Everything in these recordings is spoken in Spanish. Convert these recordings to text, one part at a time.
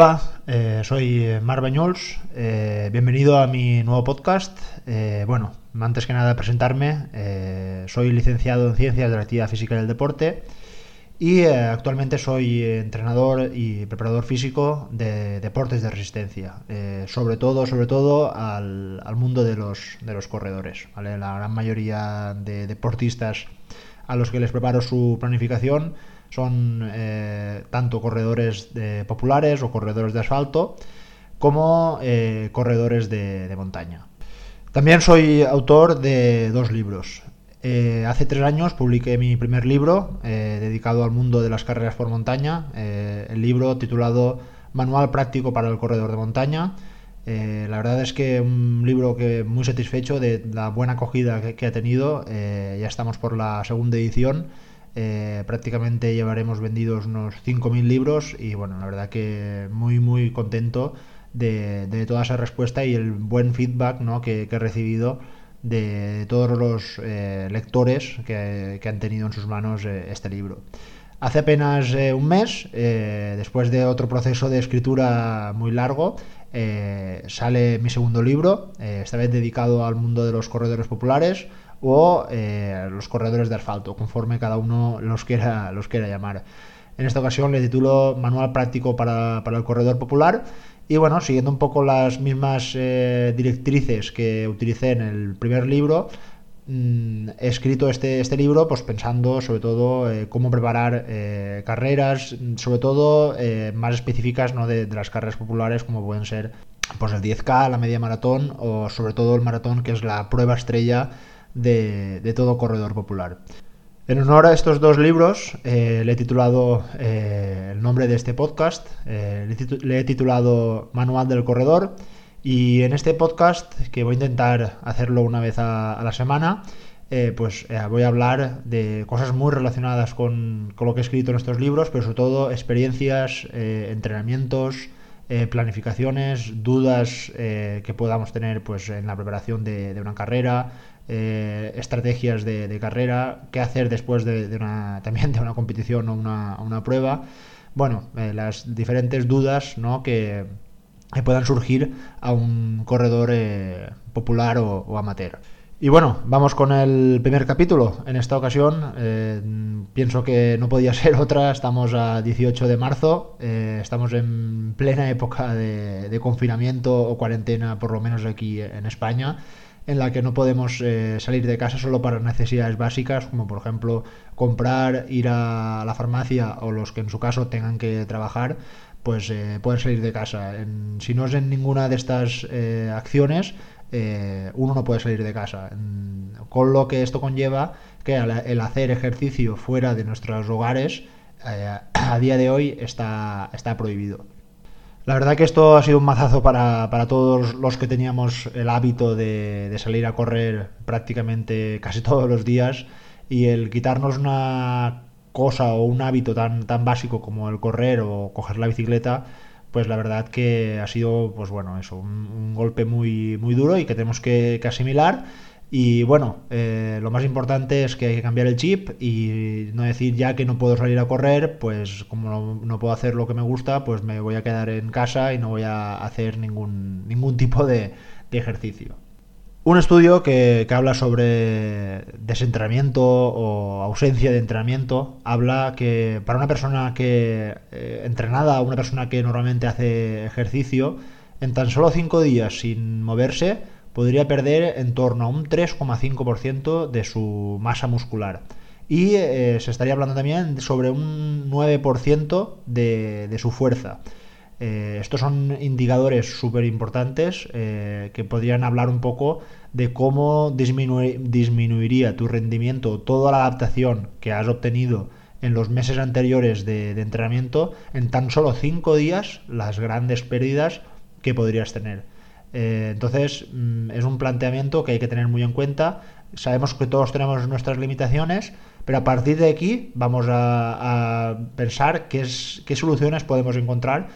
Hola, eh, soy Mar Bañols. Eh, bienvenido a mi nuevo podcast. Eh, bueno, antes que nada presentarme. soy licenciado en Ciencias de la Actividad Física y del Deporte y actualmente soy entrenador y preparador físico de deportes de resistencia. sobre todo, sobre todo al, mundo de los, de los corredores. La gran mayoría de deportistas a los que les preparo su planificación son eh, tanto corredores populares o corredores de asfalto como eh, corredores de, montaña. También soy autor de dos libros. Eh, hace tres años publiqué mi primer libro dedicado al mundo de las carreras por montaña, el libro titulado Manual práctico para el corredor de montaña. La verdad es que un libro que muy satisfecho de la buena acogida que ha tenido. ya estamos por la segunda edición eh, prácticamente llevaremos vendidos unos 5.000 libros y bueno, la verdad que muy muy contento de, toda esa respuesta y el buen feedback que, he recibido de todos los eh, lectores que, han tenido en sus manos eh, este libro. Hace apenas un mes, después de otro proceso de escritura muy largo, sale mi segundo libro, esta vez dedicado al mundo de los corredores populares, o eh, los corredores de asfalto, conforme cada uno los quiera, los quiera llamar. En esta ocasión le titulo Manual práctico para, el corredor popular y bueno, siguiendo un poco las mismas eh, directrices que utilicé en el primer libro, mm, he escrito este, este libro pues pensando sobre todo eh, cómo preparar carreras, sobre todo más específicas ¿no? de, de, las carreras populares como pueden ser pues el 10K, la media maratón o sobre todo el maratón que es la prueba estrella de, todo corredor popular. En honor a estos dos libros, eh, le he titulado eh, el nombre de este podcast, eh, le, he titulado Manual del Corredor, y en este podcast, que voy a intentar hacerlo una vez a, la semana, pues voy a hablar de cosas muy relacionadas con, con, lo que he escrito en estos libros, pero sobre todo experiencias, entrenamientos, planificaciones, dudas que podamos tener pues, en la preparación de una carrera, eh, estrategias de, carrera, qué hacer después de, una, también de una competición o una, prueba. Bueno, eh, las diferentes dudas que, puedan surgir a un corredor eh, popular o, amateur. Y bueno, vamos con el primer capítulo. En esta ocasión pienso que no podía ser otra. Estamos a 18 de marzo, estamos en plena época de confinamiento o cuarentena, por lo menos aquí en España en la que no podemos eh, salir de casa solo para necesidades básicas, como por ejemplo comprar, ir a la farmacia o los que en su caso tengan que trabajar, pues eh, pueden salir de casa. si no es en ninguna de estas eh, acciones, uno no puede salir de casa. con lo que esto conlleva que el hacer ejercicio fuera de nuestros hogares a día de hoy está, está prohibido. La verdad que esto ha sido un mazazo para, todos los que teníamos el hábito de, salir a correr prácticamente casi todos los días. Y el quitarnos una cosa o un hábito tan, tan básico como el correr o coger la bicicleta, pues la verdad que ha sido, pues bueno, eso, un, golpe muy, muy duro y que tenemos que, que asimilar y bueno, eh, lo más importante es que hay que cambiar el chip y no decir ya que no puedo salir a correr, pues como no, puedo hacer lo que me gusta, pues me voy a quedar en casa y no voy a hacer ningún, ningún tipo de, ejercicio. Un estudio que, habla sobre desentrenamiento o ausencia de entrenamiento habla que para una persona que eh, entrenada, una persona que normalmente hace ejercicio, en tan solo 5 días sin moverse, podría perder en torno a un 3,5% de su masa muscular. Y eh, se estaría hablando también sobre un 9% de, su fuerza. Eh, estos son indicadores súper importantes eh, que podrían hablar un poco de cómo disminuiría tu rendimiento, toda la adaptación que has obtenido en los meses anteriores de, de entrenamiento, en tan solo 5 días, las grandes pérdidas que podrías tener. Eh, entonces, mm, es un planteamiento que hay que tener muy en cuenta. Sabemos que todos tenemos nuestras limitaciones, pero a partir de aquí vamos a, pensar qué, es, qué soluciones podemos encontrar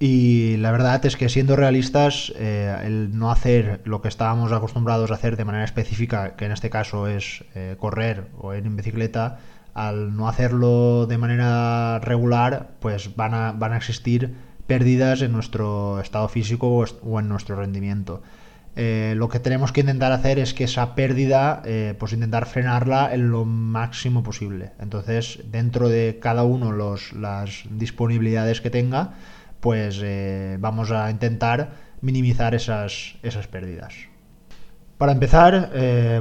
y la verdad es que siendo realistas, eh, el no hacer lo que estábamos acostumbrados a hacer de manera específica, que en este caso es eh, correr o ir en bicicleta, al no hacerlo de manera regular, pues van a existir pérdidas en nuestro estado físico o en nuestro rendimiento. Eh, lo que tenemos que intentar hacer es que esa pérdida, eh, pues intentar frenarla en lo máximo posible. Entonces, dentro de cada uno los, las disponibilidades que tenga, pues eh, vamos a intentar minimizar esas, esas pérdidas. Para empezar,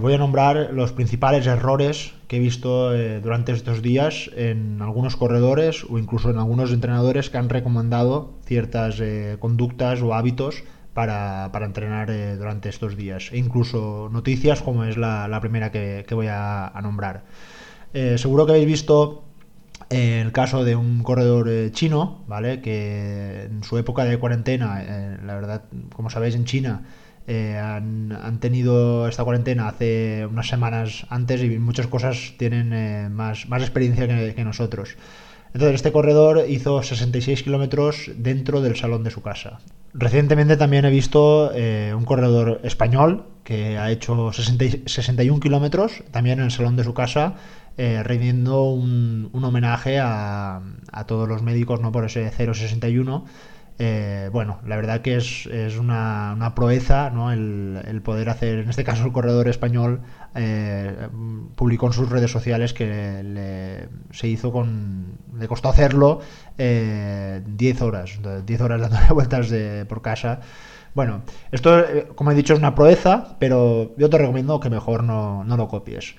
voy a nombrar los principales errores que he visto durante estos días en algunos corredores o incluso en algunos entrenadores que han recomendado ciertas conductas o hábitos para, entrenar eh, durante estos días. E incluso noticias como es la, primera que, voy a, nombrar. Eh, seguro que habéis visto eh, el caso de un corredor chino, ¿vale? Que en su época de cuarentena, la verdad, como sabéis, en China han, tenido esta cuarentena hace unas semanas antes y muchas cosas tienen más, más experiencia que, nosotros. Entonces, este corredor hizo 66 kilómetros dentro del salón de su casa. Recientemente también he visto eh, un corredor español que ha hecho 61 kilómetros, también en el salón de su casa, eh, rindiendo un, homenaje a, todos los médicos ¿no? por ese 061 eh, bueno, la verdad que es, es una, una, proeza ¿no? el, poder hacer, en este caso el corredor español eh, publicó en sus redes sociales que le, se hizo con, le costó hacerlo 10 eh, horas, 10 horas dándole vueltas de, por casa. Bueno, esto, como he dicho, es una proeza, pero yo te recomiendo que mejor no lo copies.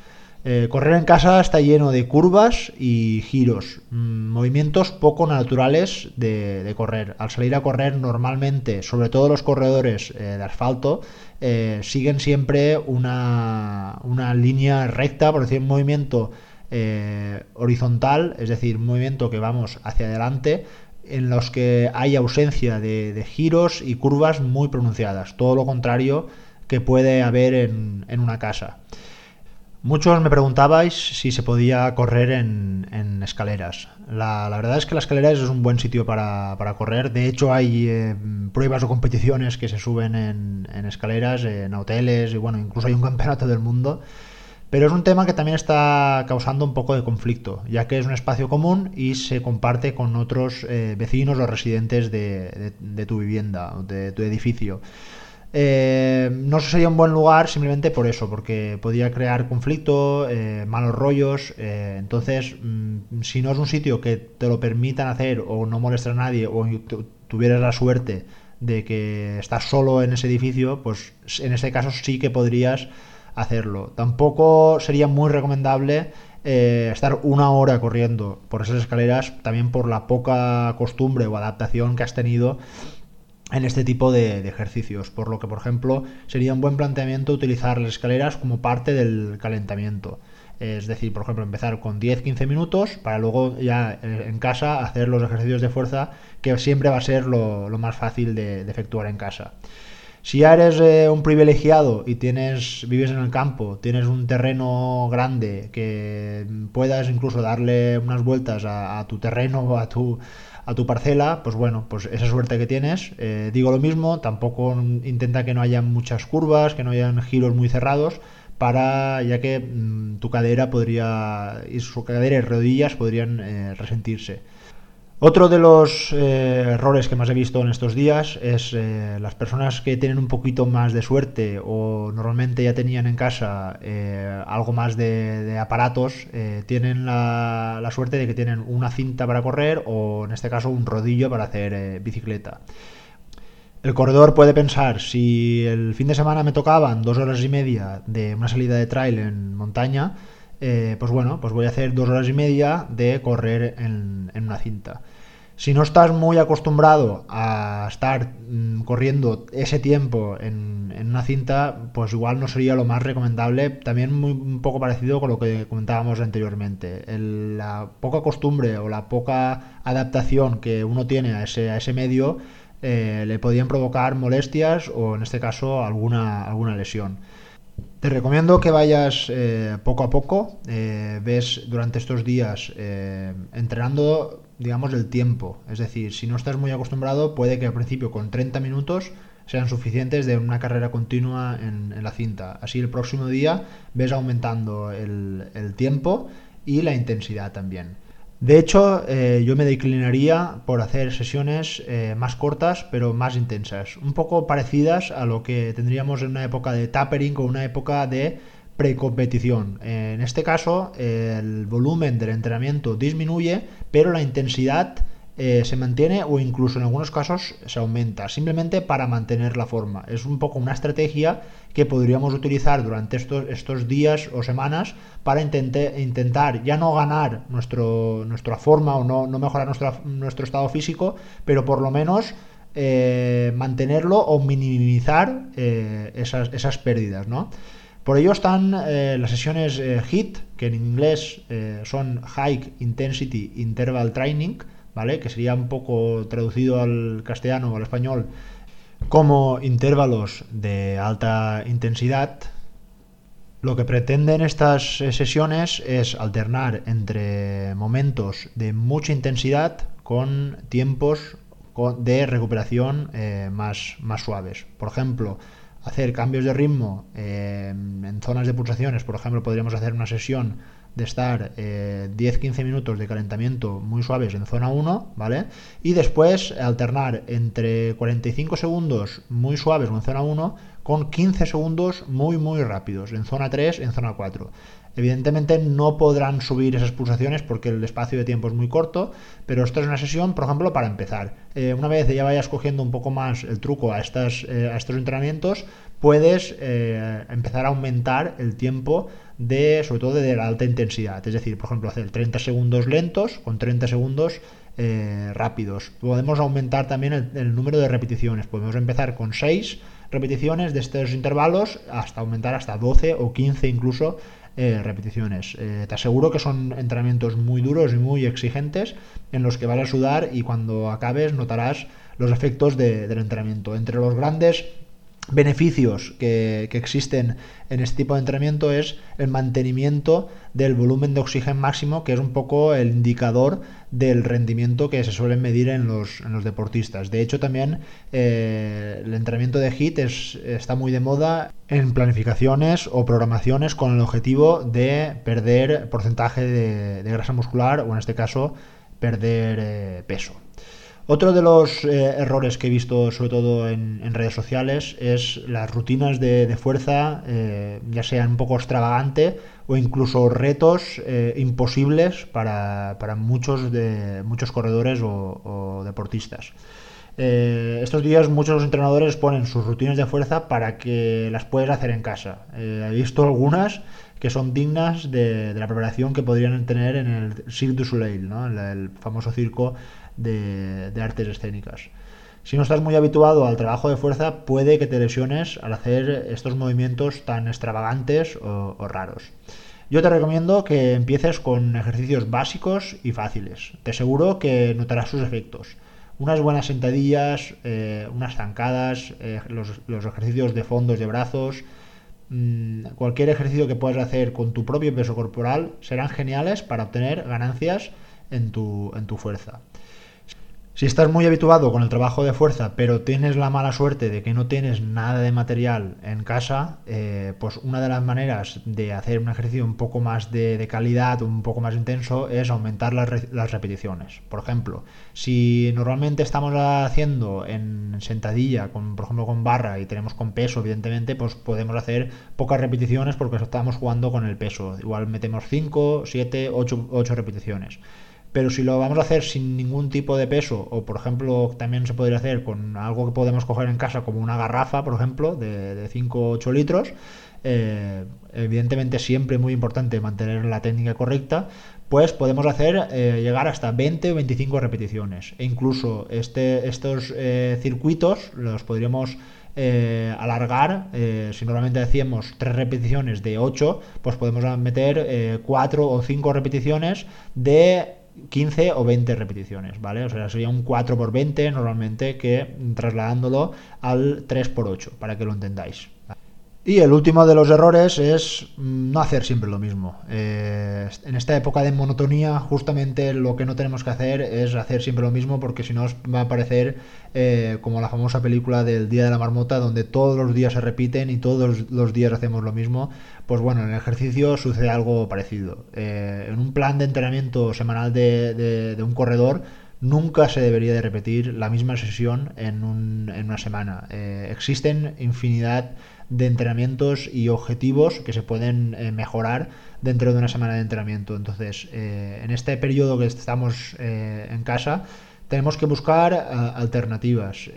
Eh, correr en casa está lleno de curvas y giros, mm, movimientos poco naturales de, correr. Al salir a correr normalmente, sobre todo los corredores eh, de asfalto, eh, siguen siempre una, una, línea recta, por decir, un movimiento horizontal, es decir, un movimiento que vamos hacia adelante, en los que hay ausencia de, de giros y curvas muy pronunciadas, todo lo contrario que puede haber en, en una casa. Muchos me preguntabais si se podía correr en, escaleras. La, verdad es que las escaleras es un buen sitio para, correr. De hecho, hay eh, pruebas o competiciones que se suben en, escaleras, en hoteles, y bueno, incluso hay un campeonato del mundo. Pero es un tema que también está causando un poco de conflicto, ya que es un espacio común y se comparte con otros eh, vecinos o residentes de, de tu vivienda, de tu edificio. Eh, no sería un buen lugar simplemente por eso, porque podría crear conflicto, eh, malos rollos. Eh, entonces, mm, si no es un sitio que te lo permitan hacer o no molestar a nadie o tuvieras la suerte de que estás solo en ese edificio, pues en ese caso sí que podrías hacerlo. Tampoco sería muy recomendable estar una hora corriendo por esas escaleras, también por la poca costumbre o adaptación que has tenido en este tipo de, ejercicios, por lo que, por ejemplo, sería un buen planteamiento utilizar las escaleras como parte del calentamiento. Es decir, por ejemplo, empezar con 10-15 minutos para luego ya eh, en casa hacer los ejercicios de fuerza, que siempre va a ser lo, más fácil de, efectuar en casa. Si ya eres eh, un privilegiado y tienes, vives en el campo, tienes un terreno grande que puedas incluso darle unas vueltas a, a tu terreno a tu, a tu parcela, pues bueno, pues esa suerte que tienes. Eh, digo lo mismo, tampoco intenta que no haya muchas curvas, que no hayan giros muy cerrados, para ya que mm, tu cadera podría, y su cadera y rodillas podrían eh, resentirse. Otro de los eh, errores que más he visto en estos días es eh, las personas que tienen un poquito más de suerte o normalmente ya tenían en casa eh, algo más de, aparatos, tienen la, la, suerte de que tienen una cinta para correr o en este caso un rodillo para hacer bicicleta. El corredor puede pensar, si el fin de semana me tocaban dos horas y media de una salida de trail en montaña, eh, pues bueno, pues voy a hacer dos horas y media de correr en, una cinta. Si no estás muy acostumbrado a estar mm, corriendo ese tiempo en, una cinta, pues igual no sería lo más recomendable. También muy, un poco parecido con lo que comentábamos anteriormente. la poca costumbre o la poca adaptación que uno tiene a ese, a ese medio eh, le podían provocar molestias o en este caso alguna, alguna lesión. Te recomiendo que vayas eh, poco a poco, eh, ves durante estos días eh, entrenando, digamos, el tiempo. Es decir, si no estás muy acostumbrado, puede que al principio con 30 minutos sean suficientes de una carrera continua en, la cinta. Así el próximo día ves aumentando el, el tiempo y la intensidad también. De hecho, eh, yo me declinaría por hacer sesiones eh, más cortas pero más intensas, un poco parecidas a lo que tendríamos en una época de tapering o una época de precompetición. En este caso, el volumen del entrenamiento disminuye, pero la intensidad eh, se mantiene o incluso en algunos casos se aumenta, simplemente para mantener la forma. Es un poco una estrategia que podríamos utilizar durante estos, estos días o semanas para intentar ya no ganar nuestro, nuestra forma o no, mejorar nuestro estado físico, pero por lo menos eh, mantenerlo o minimizar eh, esas, pérdidas, ¿no? Por ello están las sesiones HIT, que en inglés son High Intensity Interval Training, que sería un poco traducido al castellano o al español como intervalos de alta intensidad. Lo que pretenden estas sesiones es alternar entre momentos de mucha intensidad con tiempos de recuperación eh, más, más suaves. Por ejemplo, hacer cambios de ritmo eh, en zonas de pulsaciones. Por ejemplo, podríamos hacer una sesión de estar 10-15 eh, minutos de calentamiento muy suaves en zona 1, ¿vale? Y después alternar entre 45 segundos muy suaves en zona 1 con 15 segundos muy muy rápidos en zona 3, en zona 4. Evidentemente no podrán subir esas pulsaciones porque el espacio de tiempo es muy corto, pero esto es una sesión, por ejemplo, para empezar. Eh, una vez ya vayas cogiendo un poco más el truco a, estas, eh, a estos entrenamientos, puedes empezar a aumentar el tiempo de, sobre todo de la alta intensidad. Es decir, por ejemplo, hacer 30 segundos lentos con 30 segundos eh, rápidos. Podemos aumentar también el, número de repeticiones. Podemos empezar con 6 repeticiones de estos intervalos hasta aumentar hasta 12 o 15 incluso eh, repeticiones. Eh, te aseguro que son entrenamientos muy duros y muy exigentes en los que vas a sudar y cuando acabes notarás los efectos del entrenamiento. Entre los grandes beneficios que, existen en este tipo de entrenamiento es el mantenimiento del volumen de oxígeno máximo, que es un poco el indicador del rendimiento que se suele medir en los, deportistas. De hecho, también eh, el entrenamiento de HIT está muy de moda en planificaciones o programaciones con el objetivo de perder porcentaje de, grasa muscular o en este caso perder eh, peso. Otro de los eh, errores que he visto, sobre todo en, redes sociales, es las rutinas de, fuerza, eh, ya sean un poco extravagante o incluso retos eh, imposibles para, muchos, de, muchos corredores o, deportistas. estos días muchos de entrenadores ponen sus rutinas de fuerza para que las puedas hacer en casa. he visto algunas que son dignas de, la preparación que podrían tener en el Cirque du Soleil, ¿no? el famoso circo de, artes escénicas. Si no estás muy habituado al trabajo de fuerza, puede que te lesiones al hacer estos movimientos tan extravagantes o, raros. Yo te recomiendo que empieces con ejercicios básicos y fáciles. Te aseguro que notarás sus efectos. Unas buenas sentadillas, eh, unas zancadas, eh, los, ejercicios de fondos de brazos, mm, cualquier ejercicio que puedas hacer con tu propio peso corporal serán geniales para obtener ganancias en tu, en tu fuerza. Si estás muy habituado con el trabajo de fuerza, pero tienes la mala suerte de que no tienes nada de material en casa, eh, pues una de las maneras de hacer un ejercicio un poco más de, calidad, un poco más intenso, es aumentar las, repeticiones. Por ejemplo, si normalmente estamos haciendo en sentadilla, con, por ejemplo con barra y tenemos con peso, evidentemente, pues podemos hacer pocas repeticiones porque estamos jugando con el peso. Igual metemos 5, 7, 8 repeticiones. Pero si lo vamos a hacer sin ningún tipo de peso, o por ejemplo también se podría hacer con algo que podemos coger en casa, como una garrafa, por ejemplo, de, 5 o 8 litros, eh, evidentemente siempre muy importante mantener la técnica correcta, pues podemos hacer eh, llegar hasta 20 o 25 repeticiones. E incluso este, estos eh, circuitos los podríamos alargar. si normalmente decíamos 3 repeticiones de 8, pues podemos meter 4 o 5 repeticiones de 15 o 20 repeticiones, ¿vale? O sea, sería un 4 por 20 normalmente que trasladándolo al 3 por 8, para que lo entendáis. Y el último de los errores es mm, no hacer siempre lo mismo. Eh, en esta época de monotonía, justamente lo que no tenemos que hacer es hacer siempre lo mismo, porque si no va a parecer eh, como la famosa película del Día de la Marmota, donde todos los días se repiten y todos los días hacemos lo mismo. Pues bueno, en el ejercicio sucede algo parecido. Eh, en un plan de entrenamiento semanal de, un corredor, nunca se debería de repetir la misma sesión en, una semana. existen infinidad de entrenamientos y objetivos que se pueden eh, mejorar dentro de una semana de entrenamiento. Entonces, eh, en este periodo que estamos eh, en casa, tenemos que buscar alternativas.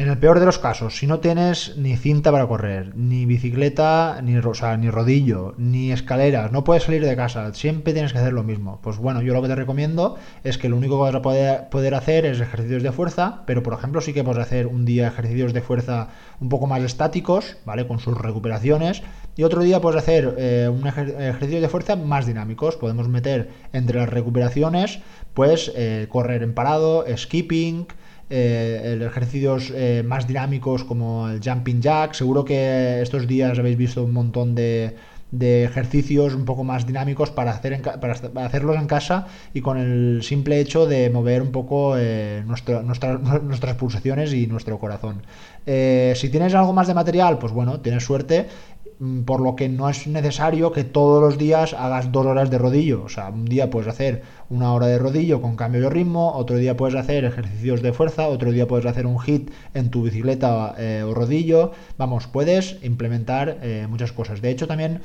En el peor de los casos, si no tienes ni cinta para correr, ni bicicleta, ni, ni rodillo, ni escaleras, no puedes salir de casa, siempre tienes que hacer lo mismo. Pues bueno, yo lo que te recomiendo es que lo único que vas a poder, hacer es ejercicios de fuerza, pero por ejemplo sí que puedes hacer un día ejercicios de fuerza un poco más estáticos, ¿vale? Con sus recuperaciones, y otro día puedes hacer eh, un ejercicio de fuerza más dinámicos. Podemos meter entre las recuperaciones, pues eh, correr en parado, skipping, eh, ejercicios eh, más dinámicos como el jumping jack. Seguro que estos días habéis visto un montón de, ejercicios un poco más dinámicos para, hacer para hacerlos en casa y con el simple hecho de mover un poco eh, nuestras pulsaciones y nuestro corazón. Si tienes algo más de material, pues bueno, tienes suerte por lo que no es necesario que todos los días hagas dos horas de rodillo. O sea, un día puedes hacer una hora de rodillo con cambio de ritmo, otro día puedes hacer ejercicios de fuerza, otro día puedes hacer un hit en tu bicicleta eh, o rodillo. Vamos, puedes implementar eh, muchas cosas. De hecho, también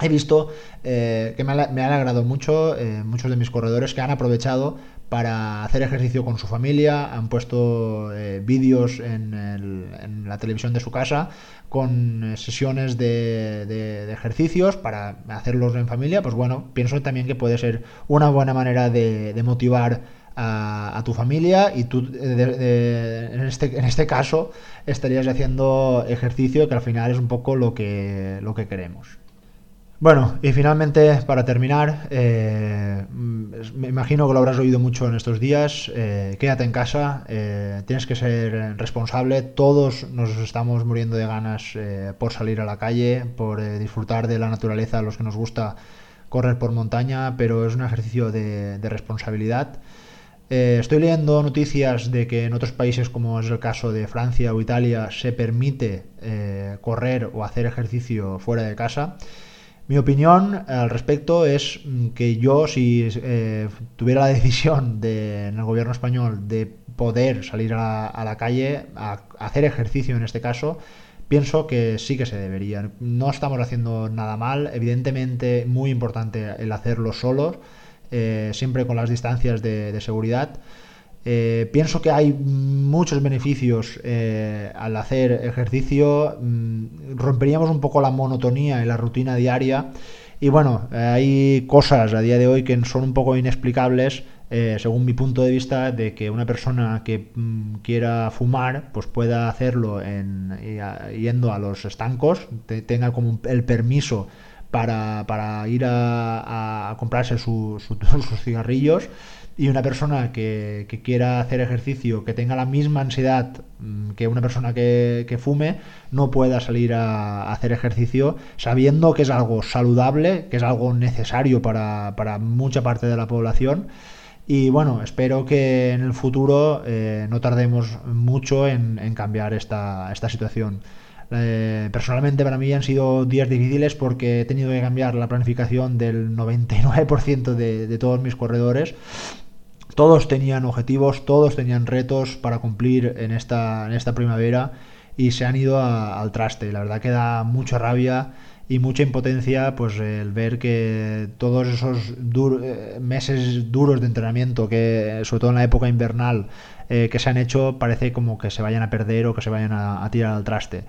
he visto eh, que me me alegrado mucho muchos de mis corredores que han aprovechado para hacer ejercicio con su familia, han puesto vídeos en, la televisión de su casa con eh, sesiones de, ejercicios para hacerlos en familia, pues bueno, pienso también que puede ser una buena manera de, motivar a, tu familia y tú en, este, en este caso estarías haciendo ejercicio que al final es un poco lo que, lo que queremos. Bueno, y finalmente, para terminar, eh, me imagino que lo habrás oído mucho en estos días, eh, quédate en casa, eh, tienes que ser responsable, todos nos estamos muriendo de ganas por salir a la calle, por disfrutar de la naturaleza, a los que nos gusta correr por montaña, pero es un ejercicio de, de responsabilidad. estoy leyendo noticias de que en otros países, como es el caso de Francia o Italia, se permite correr o hacer ejercicio fuera de casa. Mi opinión al respecto es que yo, si eh, tuviera la decisión de, en el gobierno español de poder salir a la, calle, a, hacer ejercicio en este caso, pienso que sí que se debería. No estamos haciendo nada mal, evidentemente muy importante el hacerlo solos, eh, siempre con las distancias de seguridad. Eh, pienso que hay muchos beneficios eh, al hacer ejercicio. Mm, romperíamos un poco la monotonía y la rutina diaria. Y bueno, hay cosas a día de hoy que son un poco inexplicables, eh, según mi punto de vista, de que una persona que mm, quiera fumar, pues pueda hacerlo en, yendo a los estancos, tenga como el permiso para, ir a, comprarse sus cigarrillos y una persona que, quiera hacer ejercicio, que tenga la misma ansiedad mm, que una persona que, fume, no pueda salir a, hacer ejercicio sabiendo que es algo saludable, que es algo necesario para, mucha parte de la población. Y bueno, espero que en el futuro eh, no tardemos mucho en, cambiar esta, esta situación. Eh, personalmente para mí han sido días difíciles porque he tenido que cambiar la planificación del 99% de, de todos mis corredores todos tenían objetivos, todos tenían retos para cumplir en esta, en esta primavera y se han ido al traste. La verdad que da mucha rabia y mucha impotencia pues el ver que todos esos eh, meses duros de entrenamiento que sobre todo en la época invernal eh, que se han hecho parece como que se vayan a perder o que se vayan a tirar al traste.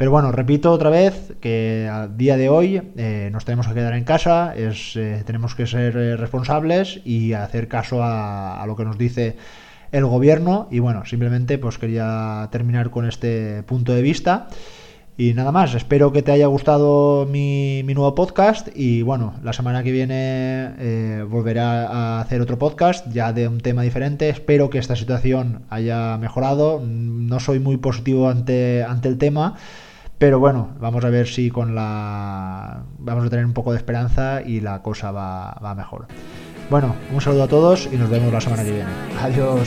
Pero bueno, repito otra vez que a día de hoy eh, nos tenemos que quedar en casa, eh, tenemos que ser eh, responsables y hacer caso a, lo que nos dice el gobierno. Y bueno, simplemente pues quería terminar con este punto de vista. Y nada más, espero que te haya gustado mi, nuevo podcast y bueno, la semana que viene volveré a hacer otro podcast ya de un tema diferente. Espero que esta situación haya mejorado. No soy muy positivo ante, ante el tema Pero bueno, vamos a ver si con la... Vamos a tener un poco de esperanza y la cosa va, va mejor. Bueno, un saludo a todos y nos vemos la semana que viene. Adiós.